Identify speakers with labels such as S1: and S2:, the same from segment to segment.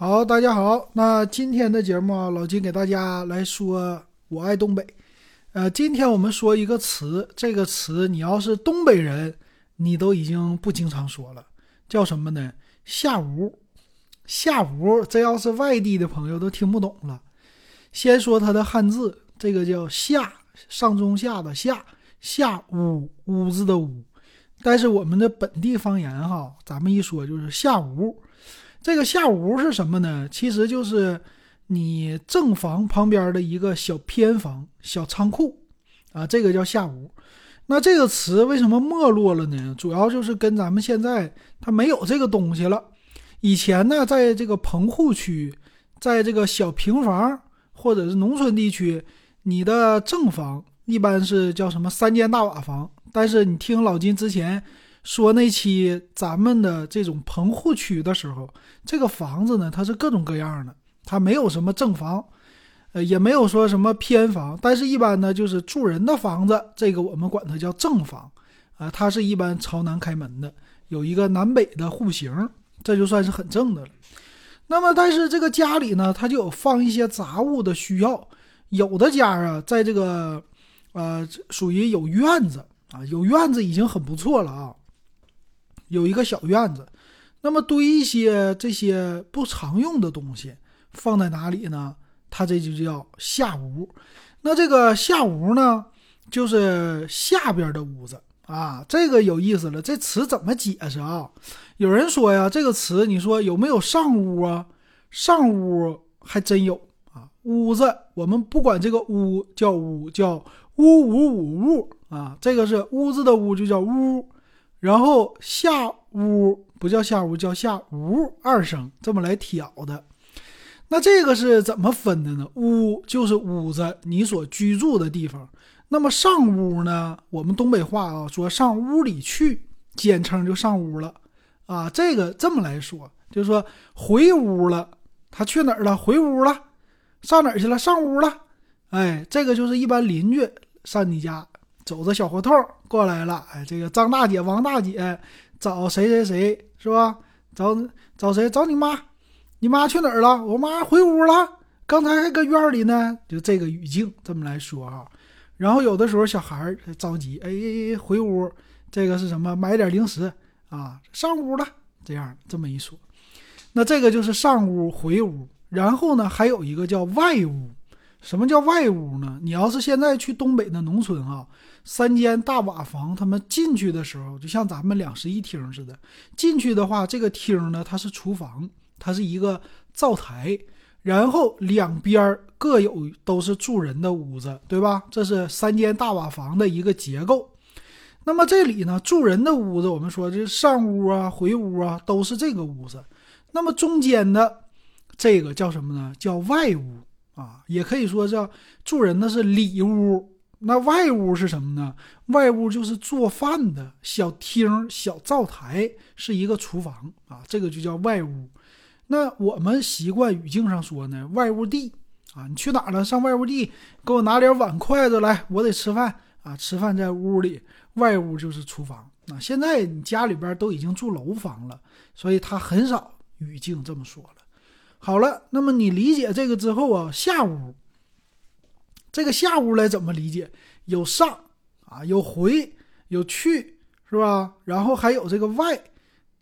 S1: 好，大家好，那今天的节目啊，老金给大家来说，我爱东北。呃，今天我们说一个词，这个词你要是东北人，你都已经不经常说了，叫什么呢？下屋，下屋，这要是外地的朋友都听不懂了。先说它的汉字，这个叫下，上中下的下，下屋，屋子的屋。但是我们的本地方言哈，咱们一说就是下屋。这个下屋是什么呢？其实就是你正房旁边的一个小偏房、小仓库啊，这个叫下屋。那这个词为什么没落了呢？主要就是跟咱们现在它没有这个东西了。以前呢，在这个棚户区，在这个小平房或者是农村地区，你的正房一般是叫什么三间大瓦房。但是你听老金之前。说那期咱们的这种棚户区的时候，这个房子呢，它是各种各样的，它没有什么正房，呃，也没有说什么偏房，但是一般呢就是住人的房子，这个我们管它叫正房，啊，它是一般朝南开门的，有一个南北的户型，这就算是很正的了。那么，但是这个家里呢，它就有放一些杂物的需要，有的家啊，在这个，呃，属于有院子啊，有院子已经很不错了啊。有一个小院子，那么堆一些这些不常用的东西放在哪里呢？它这就叫下屋。那这个下屋呢，就是下边的屋子啊。这个有意思了，这词怎么解释啊？有人说呀，这个词你说有没有上屋啊？上屋还真有啊。屋子我们不管这个屋叫屋，叫屋屋五屋啊。这个是屋子的屋，就叫屋。然后下屋不叫下屋，叫下屋二声，这么来挑的。那这个是怎么分的呢？屋就是屋子，你所居住的地方。那么上屋呢？我们东北话啊，说上屋里去，简称就上屋了啊。这个这么来说，就是说回屋了，他去哪儿了？回屋了，上哪儿去了？上屋了。哎，这个就是一般邻居上你家。走着小胡同过来了，哎，这个张大姐、王大姐找谁谁谁是吧？找找谁？找你妈？你妈去哪儿了？我妈回屋了，刚才还搁院里呢。就这个语境这么来说啊。然后有的时候小孩儿着急，哎，回屋，这个是什么？买点零食啊，上屋了。这样这么一说，那这个就是上屋回屋。然后呢，还有一个叫外屋。什么叫外屋呢？你要是现在去东北的农村啊，三间大瓦房，他们进去的时候就像咱们两室一厅似的。进去的话，这个厅呢，它是厨房，它是一个灶台，然后两边各有都是住人的屋子，对吧？这是三间大瓦房的一个结构。那么这里呢，住人的屋子，我们说这上屋啊、回屋啊，都是这个屋子。那么中间的这个叫什么呢？叫外屋。啊，也可以说叫住人的是里屋，那外屋是什么呢？外屋就是做饭的小厅、小灶台，是一个厨房啊，这个就叫外屋。那我们习惯语境上说呢，外屋地啊，你去哪了？上外屋地，给我拿点碗筷子来，我得吃饭啊，吃饭在屋里，外屋就是厨房啊。现在你家里边都已经住楼房了，所以他很少语境这么说了。好了，那么你理解这个之后啊，下屋，这个下屋来怎么理解？有上啊，有回，有去，是吧？然后还有这个外，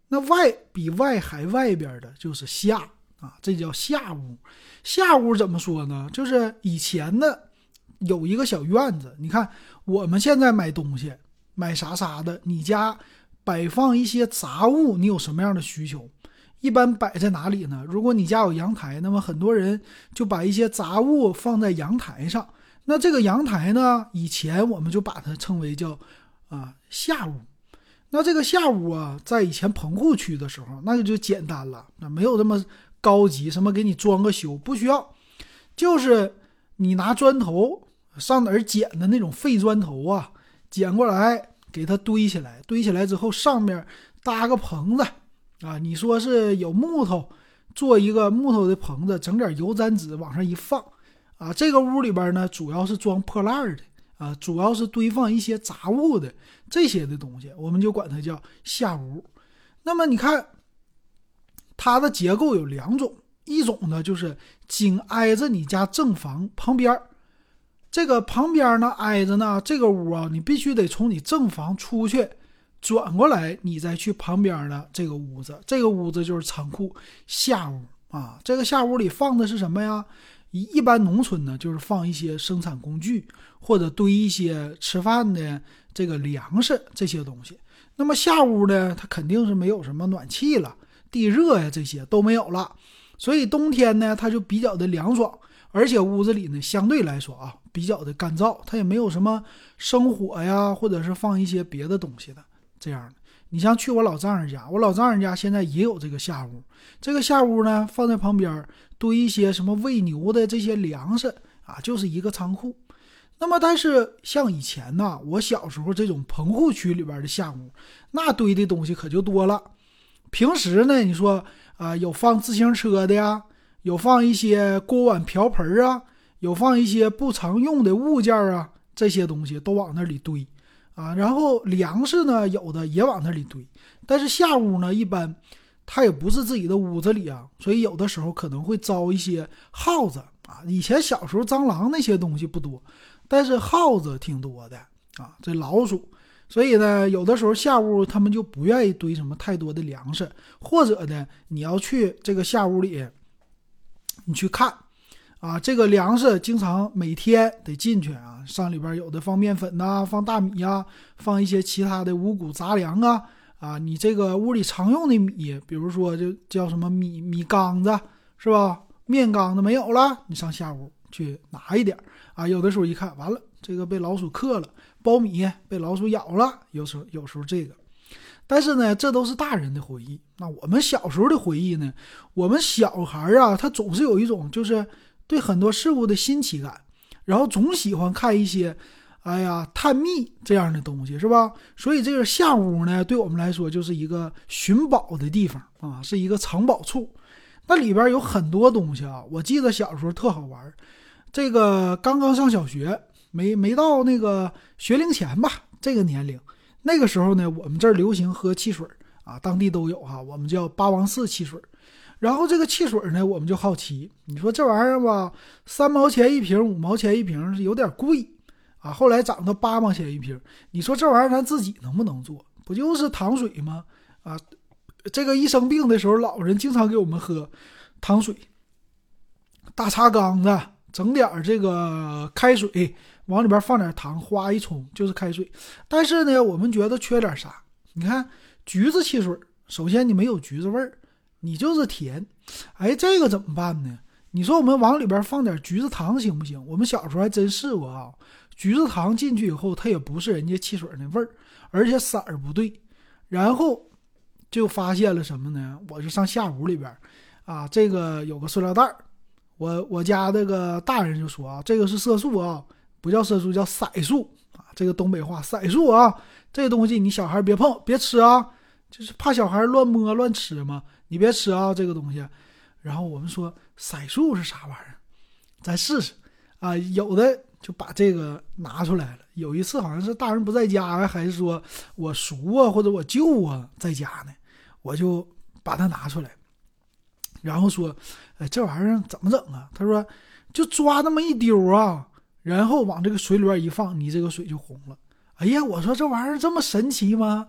S1: 那外比外还外边的就是下啊，这叫下屋。下屋怎么说呢？就是以前的有一个小院子，你看我们现在买东西，买啥啥的，你家摆放一些杂物，你有什么样的需求？一般摆在哪里呢？如果你家有阳台，那么很多人就把一些杂物放在阳台上。那这个阳台呢，以前我们就把它称为叫啊下屋。那这个下屋啊，在以前棚户区的时候，那个就简单了，那没有这么高级，什么给你装个修不需要，就是你拿砖头上哪儿捡的那种废砖头啊，捡过来给它堆起来，堆起来之后上面搭个棚子。啊，你说是有木头做一个木头的棚子，整点油毡纸往上一放，啊，这个屋里边呢主要是装破烂的，啊，主要是堆放一些杂物的这些的东西，我们就管它叫下屋。那么你看，它的结构有两种，一种呢就是紧挨着你家正房旁边，这个旁边呢挨着呢这个屋啊，你必须得从你正房出去，转过来你再去旁边的这个屋子，这个屋子就是仓库下屋啊。这个下屋里放的是什么呀？一一般农村呢就是放一些生产工具或者堆一些吃饭的这个粮食这些东西。那么下屋呢，它肯定是没有什么暖气了。地热呀，这些都没有了，所以冬天呢，它就比较的凉爽，而且屋子里呢，相对来说啊，比较的干燥，它也没有什么生火呀，或者是放一些别的东西的这样的。你像去我老丈人家，我老丈人家现在也有这个下屋，这个下屋呢，放在旁边堆一些什么喂牛的这些粮食啊，就是一个仓库。那么，但是像以前呢，我小时候这种棚户区里边的下屋，那堆的东西可就多了。平时呢，你说啊，有放自行车的呀，有放一些锅碗瓢盆啊，有放一些不常用的物件啊，这些东西都往那里堆啊。然后粮食呢，有的也往那里堆。但是下屋呢，一般它也不是自己的屋子里啊，所以有的时候可能会招一些耗子啊。以前小时候蟑螂那些东西不多，但是耗子挺多的啊，这老鼠。所以呢，有的时候下屋他们就不愿意堆什么太多的粮食，或者呢，你要去这个下屋里，你去看，啊，这个粮食经常每天得进去啊，上里边有的放面粉呐，放大米呀，放一些其他的五谷杂粮啊，啊，你这个屋里常用的米，比如说就叫什么米米缸子是吧？面缸子没有了，你上下屋去拿一点啊。有的时候一看，完了，这个被老鼠克了。苞米被老鼠咬了，有时候有时候这个，但是呢，这都是大人的回忆。那我们小时候的回忆呢？我们小孩啊，他总是有一种就是对很多事物的新奇感，然后总喜欢看一些，哎呀，探秘这样的东西，是吧？所以这个下屋呢，对我们来说就是一个寻宝的地方啊，是一个藏宝处。那里边有很多东西啊，我记得小时候特好玩。这个刚刚上小学。没没到那个学龄前吧，这个年龄，那个时候呢，我们这儿流行喝汽水啊，当地都有哈，我们叫八王寺汽水。然后这个汽水呢，我们就好奇，你说这玩意儿吧，三毛钱一瓶，五毛钱一瓶是有点贵啊。后来涨到八毛钱一瓶，你说这玩意儿咱自己能不能做？不就是糖水吗？啊，这个一生病的时候，老人经常给我们喝糖水，大茶缸子整点这个开水。往里边放点糖，哗一冲就是开水。但是呢，我们觉得缺点啥？你看橘子汽水，首先你没有橘子味儿，你就是甜。哎，这个怎么办呢？你说我们往里边放点橘子糖行不行？我们小时候还真试过啊。橘子糖进去以后，它也不是人家汽水那味儿，而且色儿不对。然后就发现了什么呢？我就上下屋里边，啊，这个有个塑料袋儿。我我家这个大人就说啊，这个是色素啊。不叫色素，叫色素啊！这个东北话，色素啊，这个东西你小孩别碰，别吃啊，就是怕小孩乱摸乱吃嘛。你别吃啊，这个东西。然后我们说色素是啥玩意儿？咱试试啊！有的就把这个拿出来了。有一次好像是大人不在家，还是说我叔啊或者我舅啊在家呢，我就把它拿出来，然后说：“哎，这玩意儿怎么整啊？”他说：“就抓那么一丢啊。”然后往这个水里边一放，你这个水就红了。哎呀，我说这玩意儿这么神奇吗？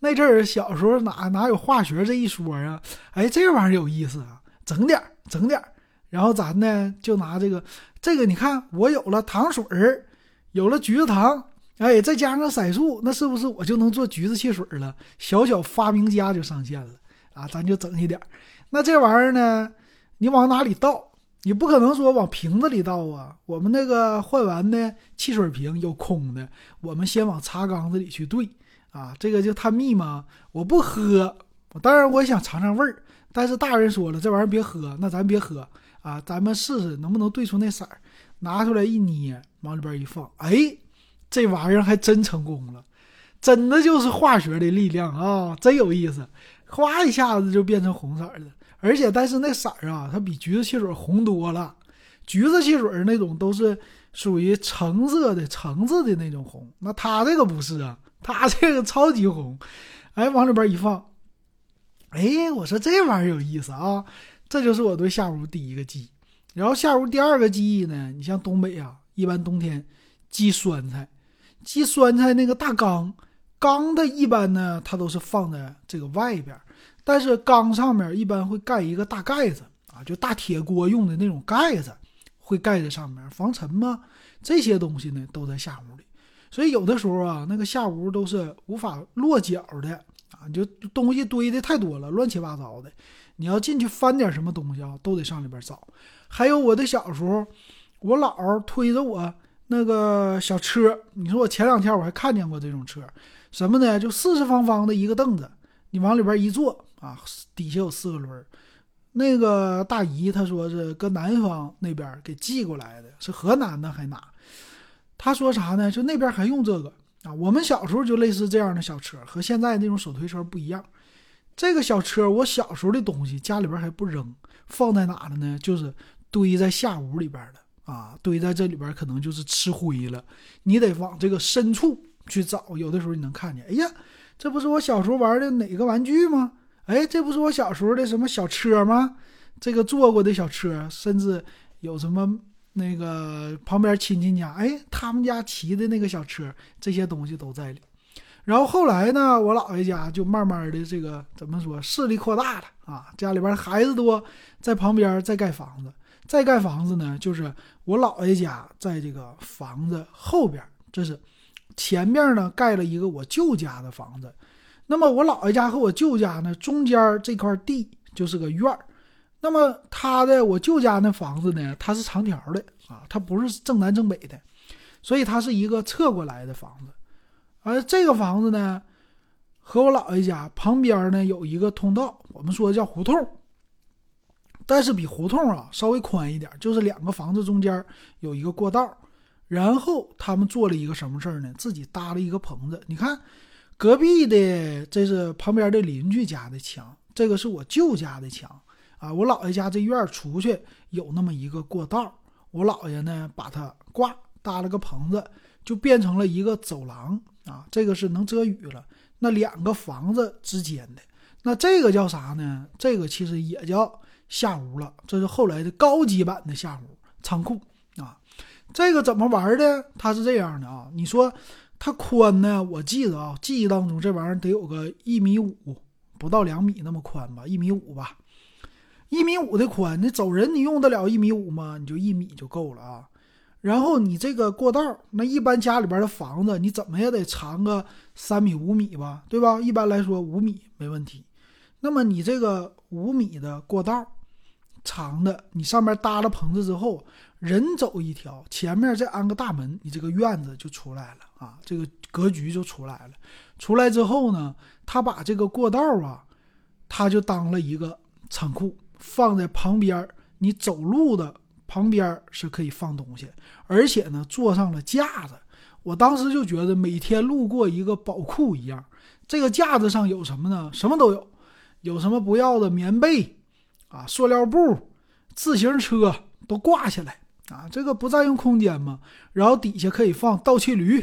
S1: 那阵儿小时候哪哪有化学这一说啊？哎，这玩意儿有意思啊，整点儿整点儿。然后咱呢就拿这个这个，你看我有了糖水儿，有了橘子糖，哎，再加上色素，那是不是我就能做橘子汽水了？小小发明家就上线了啊！咱就整一点儿。那这玩意儿呢，你往哪里倒？你不可能说往瓶子里倒啊！我们那个换完的汽水瓶有空的，我们先往茶缸子里去兑啊。这个就探秘嘛。我不喝，当然我想尝尝味儿，但是大人说了，这玩意儿别喝，那咱别喝啊。咱们试试能不能兑出那色儿。拿出来一捏，往里边一放，哎，这玩意儿还真成功了，真的就是化学的力量啊，真有意思，哗一下子就变成红色的。而且，但是那色儿啊，它比橘子汽水红多了。橘子汽水那种都是属于橙色的、橙子的那种红，那它这个不是啊，它这个超级红。哎，往里边一放，哎，我说这玩意儿有意思啊！这就是我对下屋第一个记忆。然后下屋第二个记忆呢，你像东北啊，一般冬天积酸菜，积酸菜那个大缸，缸的一般呢，它都是放在这个外边，但是缸上面一般会盖一个大盖子啊，就大铁锅用的那种盖子，会盖在上面防尘嘛。这些东西呢都在下屋里，所以有的时候啊，那个下屋都是无法落脚的啊，就东西堆的太多了，乱七八糟的。你要进去翻点什么东西啊，都得上里边找。还有我的小时候，我姥推着我那个小车，你说我前两天我还看见过这种车，什么呢？就四四方方的一个凳子，你往里边一坐啊，底下有四个轮。那个大姨她说是搁南方那边给寄过来的，是河南的还哪？他说啥呢？就那边还用这个啊？我们小时候就类似这样的小车，和现在那种手推车不一样。这个小车，我小时候的东西家里边还不扔，放在哪了呢？就是堆在下屋里边的啊，堆在这里边可能就是吃灰了。你得往这个深处去找，有的时候你能看见。哎呀，这不是我小时候玩的哪个玩具吗？哎，这不是我小时候的什么小车吗？这个坐过的小车，甚至有什么那个旁边亲戚家，哎，他们家骑的那个小车，这些东西都在里。然后后来呢，我姥爷家就慢慢的这个怎么说，势力扩大了啊，家里边孩子多，在旁边再盖房子，再盖房子呢，就是我姥爷家在这个房子后边，这是前面呢盖了一个我舅家的房子，那么我姥爷家和我舅家呢中间这块地就是个院儿，那么他的我舅家那房子呢，它是长条的啊，它不是正南正北的，所以它是一个侧过来的房子。而这个房子呢，和我姥爷家旁边呢有一个通道，我们说叫胡同，但是比胡同啊稍微宽一点，就是两个房子中间有一个过道。然后他们做了一个什么事儿呢？自己搭了一个棚子。你看，隔壁的这是旁边的邻居家的墙，这个是我舅家的墙啊。我姥爷家这院出去有那么一个过道，我姥爷呢把它挂搭了个棚子，就变成了一个走廊。啊，这个是能遮雨了。那两个房子之间的，那这个叫啥呢？这个其实也叫下屋了。这是后来的高级版的下屋仓库啊。这个怎么玩的？它是这样的啊。你说它宽呢？我记得啊，记忆当中这玩意儿得有个一米五，不到两米那么宽吧，一米五吧。一米五的宽，你走人你用得了一米五吗？你就一米就够了啊。然后你这个过道，那一般家里边的房子，你怎么也得长个三米五米吧，对吧？一般来说五米没问题。那么你这个五米的过道，长的，你上面搭了棚子之后，人走一条，前面再安个大门，你这个院子就出来了啊，这个格局就出来了。出来之后呢，他把这个过道啊，他就当了一个仓库，放在旁边，你走路的。旁边是可以放东西，而且呢，做上了架子。我当时就觉得每天路过一个宝库一样。这个架子上有什么呢？什么都有，有什么不要的棉被啊、塑料布、自行车都挂起来啊，这个不占用空间嘛？然后底下可以放倒骑驴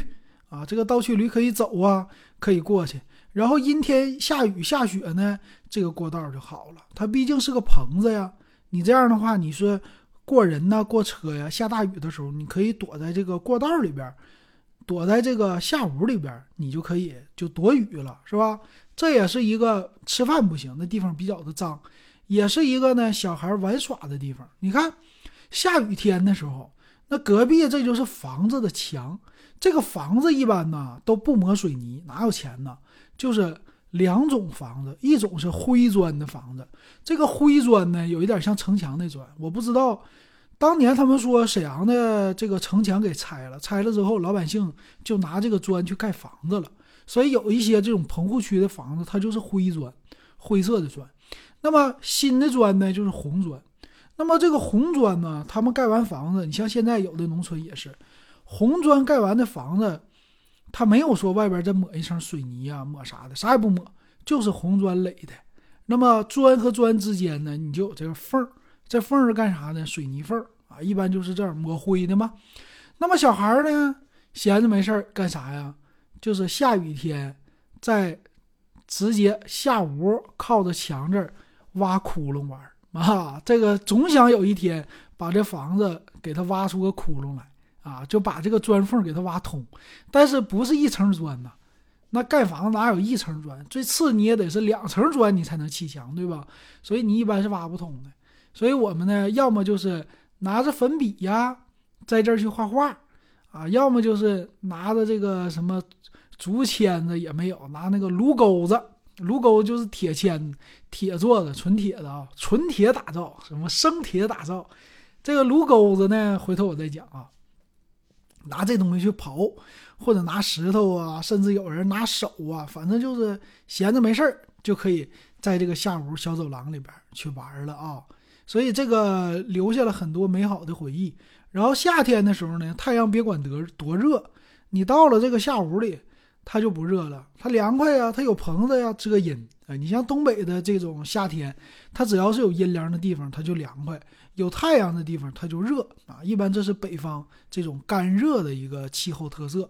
S1: 啊，这个倒骑驴可以走啊，可以过去。然后阴天下雨下雪呢，这个过道就好了。它毕竟是个棚子呀，你这样的话，你说。过人呐，过车呀，下大雨的时候，你可以躲在这个过道里边，躲在这个下屋里边，你就可以就躲雨了，是吧？这也是一个吃饭不行，那地方比较的脏，也是一个呢小孩玩耍的地方。你看，下雨天的时候，那隔壁这就是房子的墙，这个房子一般呢都不抹水泥，哪有钱呢？就是。两种房子，一种是灰砖的房子，这个灰砖呢，有一点像城墙的砖。我不知道，当年他们说沈阳的这个城墙给拆了，拆了之后，老百姓就拿这个砖去盖房子了。所以有一些这种棚户区的房子，它就是灰砖，灰色的砖。那么新的砖呢，就是红砖。那么这个红砖呢，他们盖完房子，你像现在有的农村也是，红砖盖完的房子。他没有说外边再抹一层水泥啊，抹啥的，啥也不抹，就是红砖垒的。那么砖和砖之间呢，你就有这个缝儿，这缝儿是干啥呢？水泥缝儿啊，一般就是这样抹灰的嘛。那么小孩呢，闲着没事儿干啥呀？就是下雨天，在直接下屋靠着墙这儿挖窟窿玩啊，这个总想有一天把这房子给它挖出个窟窿来啊，就把这个砖缝给它挖通。但是不是一层砖呐？那盖房子哪有一层砖？最次你也得是两层砖，你才能砌墙，对吧？所以你一般是挖不通的。所以我们呢，要么就是拿着粉笔呀，在这儿去画画啊，要么就是拿着这个什么竹签子也没有，拿那个炉钩子。炉钩就是铁签，铁做的，纯铁的啊，纯铁打造，什么生铁打造。这个炉钩子呢，回头我再讲啊。拿这东西去刨，或者拿石头啊，甚至有人拿手啊，反正就是闲着没事儿就可以在这个下屋小走廊里边去玩了啊。所以这个留下了很多美好的回忆。然后夏天的时候呢，太阳别管得多热，你到了这个下屋里。它就不热了，它凉快呀，它有棚子呀，遮阴。哎，你像东北的这种夏天，它只要是有阴凉的地方，它就凉快；有太阳的地方，它就热啊。一般这是北方这种干热的一个气候特色。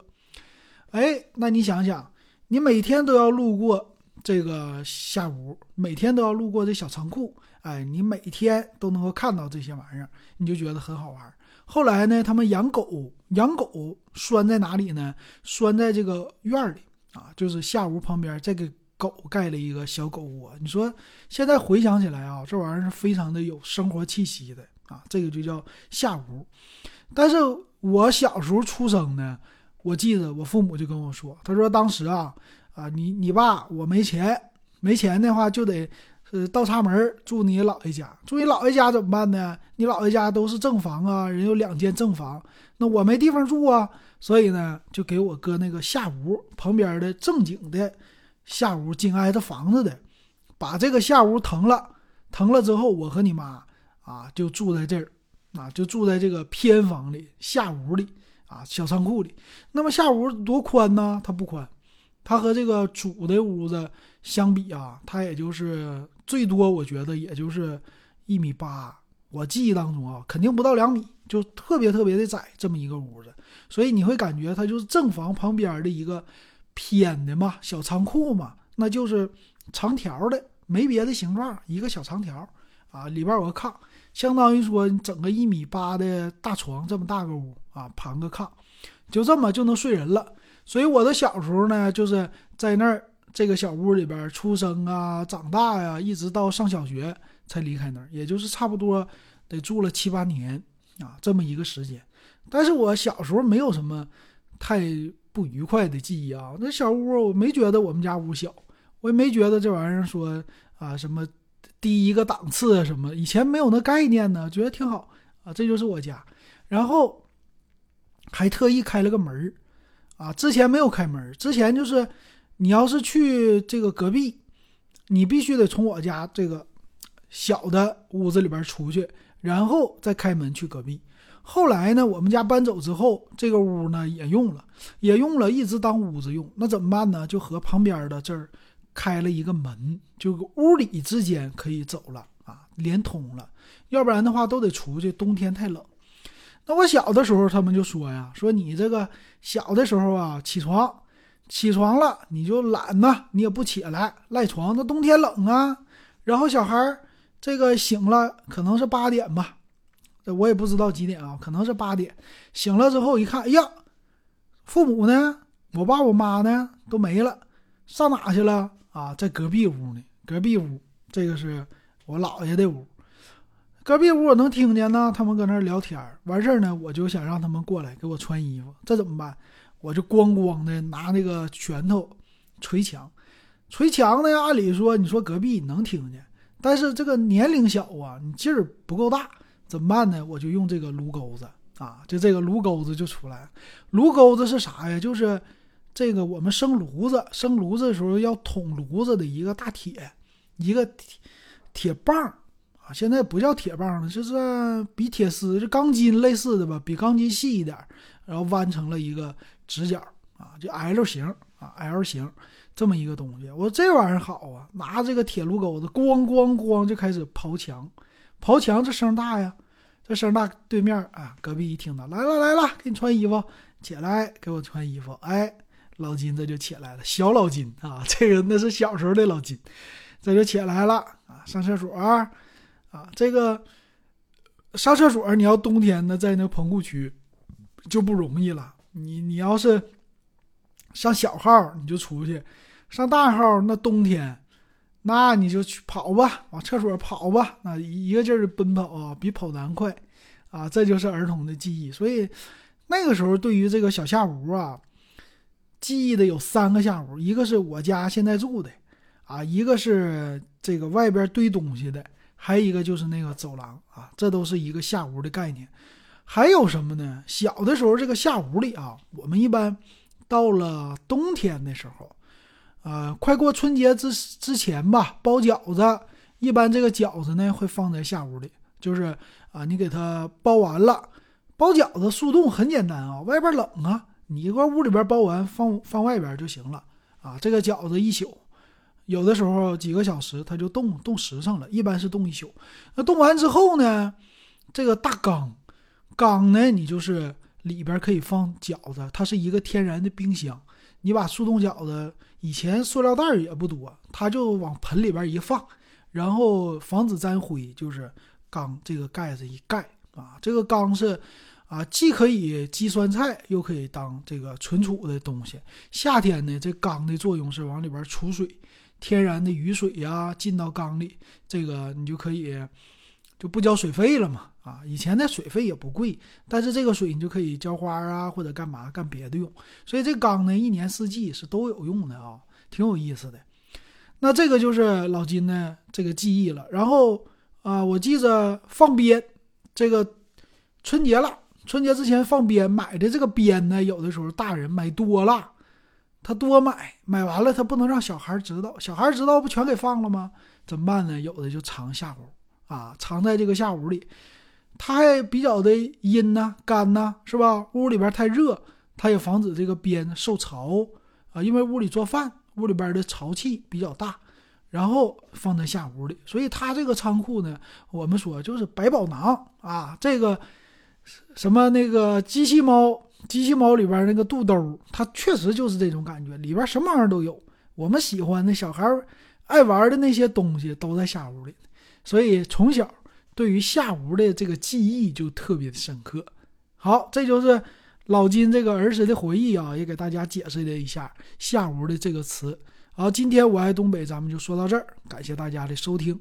S1: 哎，那你想想，你每天都要路过这个下屋，每天都要路过这小仓库，哎，你每天都能够看到这些玩意儿，你就觉得很好玩。后来呢，他们养狗，养狗拴在哪里呢？拴在这个院里啊，就是下屋旁边，再给狗盖了一个小狗窝。你说现在回想起来啊，这玩意儿是非常的有生活气息的啊，这个就叫下屋。但是我小时候出生呢，我记得我父母就跟我说，他说当时啊啊，你你爸我没钱，没钱的话就得。呃，倒插门住你姥爷家，住你姥爷家怎么办呢？你姥爷家都是正房啊，人有两间正房，那我没地方住啊，所以呢，就给我搁那个下屋旁边的正经的下屋，紧挨着房子的，把这个下屋腾了，腾了之后，我和你妈啊就住在这儿，啊就住在这个偏房里下屋里啊小仓库里。那么下屋多宽呢？它不宽，它和这个主的屋子相比啊，它也就是。最多我觉得也就是一米八，我记忆当中啊，肯定不到两米，就特别特别的窄这么一个屋子，所以你会感觉它就是正房旁边的一个偏的嘛小仓库嘛，那就是长条的，没别的形状，一个小长条啊，里边有个炕，相当于说你整个一米八的大床这么大个屋啊，盘个炕，就这么就能睡人了。所以我的小时候呢，就是在那儿。这个小屋里边出生啊，长大呀，一直到上小学才离开那儿，也就是差不多得住了七八年啊，这么一个时间。但是我小时候没有什么太不愉快的记忆啊，那小屋我没觉得我们家屋小，我也没觉得这玩意儿说啊什么低一个档次啊什么，以前没有那概念呢，觉得挺好啊，这就是我家。然后还特意开了个门啊，之前没有开门，之前就是。你要是去这个隔壁，你必须得从我家这个小的屋子里边出去，然后再开门去隔壁。后来呢，我们家搬走之后，这个屋呢也用了，也用了，一直当屋子用。那怎么办呢？就和旁边的这儿开了一个门，就屋里之间可以走了啊，连通了。要不然的话都得出去，冬天太冷。那我小的时候，他们就说呀，说你这个小的时候啊，起床。起床了你就懒呐，你也不起来赖床。那冬天冷啊，然后小孩这个醒了可能是八点吧，我也不知道几点啊，可能是八点。醒了之后一看，哎呀，父母呢？我爸我妈呢？都没了，上哪去了啊？在隔壁屋呢。隔壁屋这个是我姥爷的屋，隔壁屋我能听见呢，他们搁那聊天完事儿呢，我就想让他们过来给我穿衣服，这怎么办？我就咣咣的拿那个拳头捶墙，捶墙呢。按理说，你说隔壁能听见，但是这个年龄小啊，你劲儿不够大，怎么办呢？我就用这个炉钩子啊，就这个炉钩子就出来。炉钩子是啥呀？就是这个我们生炉子，生炉子的时候要捅炉子的一个大铁，一个铁铁棒啊。现在不叫铁棒了，就是比铁丝、就钢筋类似的吧，比钢筋细一点，然后弯成了一个。直角啊，就 L 型啊，L 型这么一个东西，我说这玩意儿好啊，拿这个铁炉钩子，咣咣咣就开始刨墙，刨墙这声大呀，这声大，对面啊，隔壁一听到，来了来了，给你穿衣服，起来给我穿衣服，哎，老金这就起来了，小老金啊，这个那是小时候的老金，这就起来了啊，上厕所，啊。这个上厕所你要冬天呢，在那棚户区就不容易了。你你要是上小号你就出去，上大号那冬天，那你就去跑吧，往厕所跑吧，那一个劲儿的奔跑啊，比跑男快啊！这就是儿童的记忆。所以那个时候对于这个小下屋啊，记忆的有三个下屋，一个是我家现在住的啊，一个是这个外边堆东西的，还有一个就是那个走廊啊，这都是一个下屋的概念。还有什么呢？小的时候，这个下屋里啊，我们一般到了冬天的时候，呃，快过春节之之前吧，包饺子，一般这个饺子呢会放在下屋里，就是啊，你给它包完了，包饺子速冻很简单啊，外边冷啊，你一块屋里边包完，放放外边就行了啊。这个饺子一宿，有的时候几个小时它就冻冻实上了，一般是冻一宿。那冻完之后呢，这个大缸。缸呢，你就是里边可以放饺子，它是一个天然的冰箱。你把速冻饺子，以前塑料袋也不多，它就往盆里边一放，然后防止沾灰，就是缸这个盖子一盖啊。这个缸是啊，既可以积酸菜，又可以当这个存储的东西。夏天呢，这缸的作用是往里边储水，天然的雨水呀进到缸里，这个你就可以就不交水费了嘛。啊，以前的水费也不贵，但是这个水你就可以浇花啊，或者干嘛干别的用。所以这缸呢，一年四季是都有用的啊，挺有意思的。那这个就是老金的这个记忆了。然后啊，我记着放鞭，这个春节了，春节之前放鞭，买的这个鞭呢，有的时候大人买多了，他多买，买完了他不能让小孩知道，小孩知道不全给放了吗？怎么办呢？有的就藏下屋啊，藏在这个下屋里。它还比较的阴呐、干呐，是吧？屋里边太热，它也防止这个边受潮啊。因为屋里做饭，屋里边的潮气比较大，然后放在下屋里，所以它这个仓库呢，我们说就是百宝囊啊。这个什么那个机器猫，机器猫里边那个肚兜，它确实就是这种感觉，里边什么玩意儿都有。我们喜欢的小孩爱玩的那些东西都在下屋里，所以从小。对于下吴的这个记忆就特别的深刻。好，这就是老金这个儿时的回忆啊，也给大家解释了一下下吴的这个词。好，今天我爱东北，咱们就说到这儿，感谢大家的收听。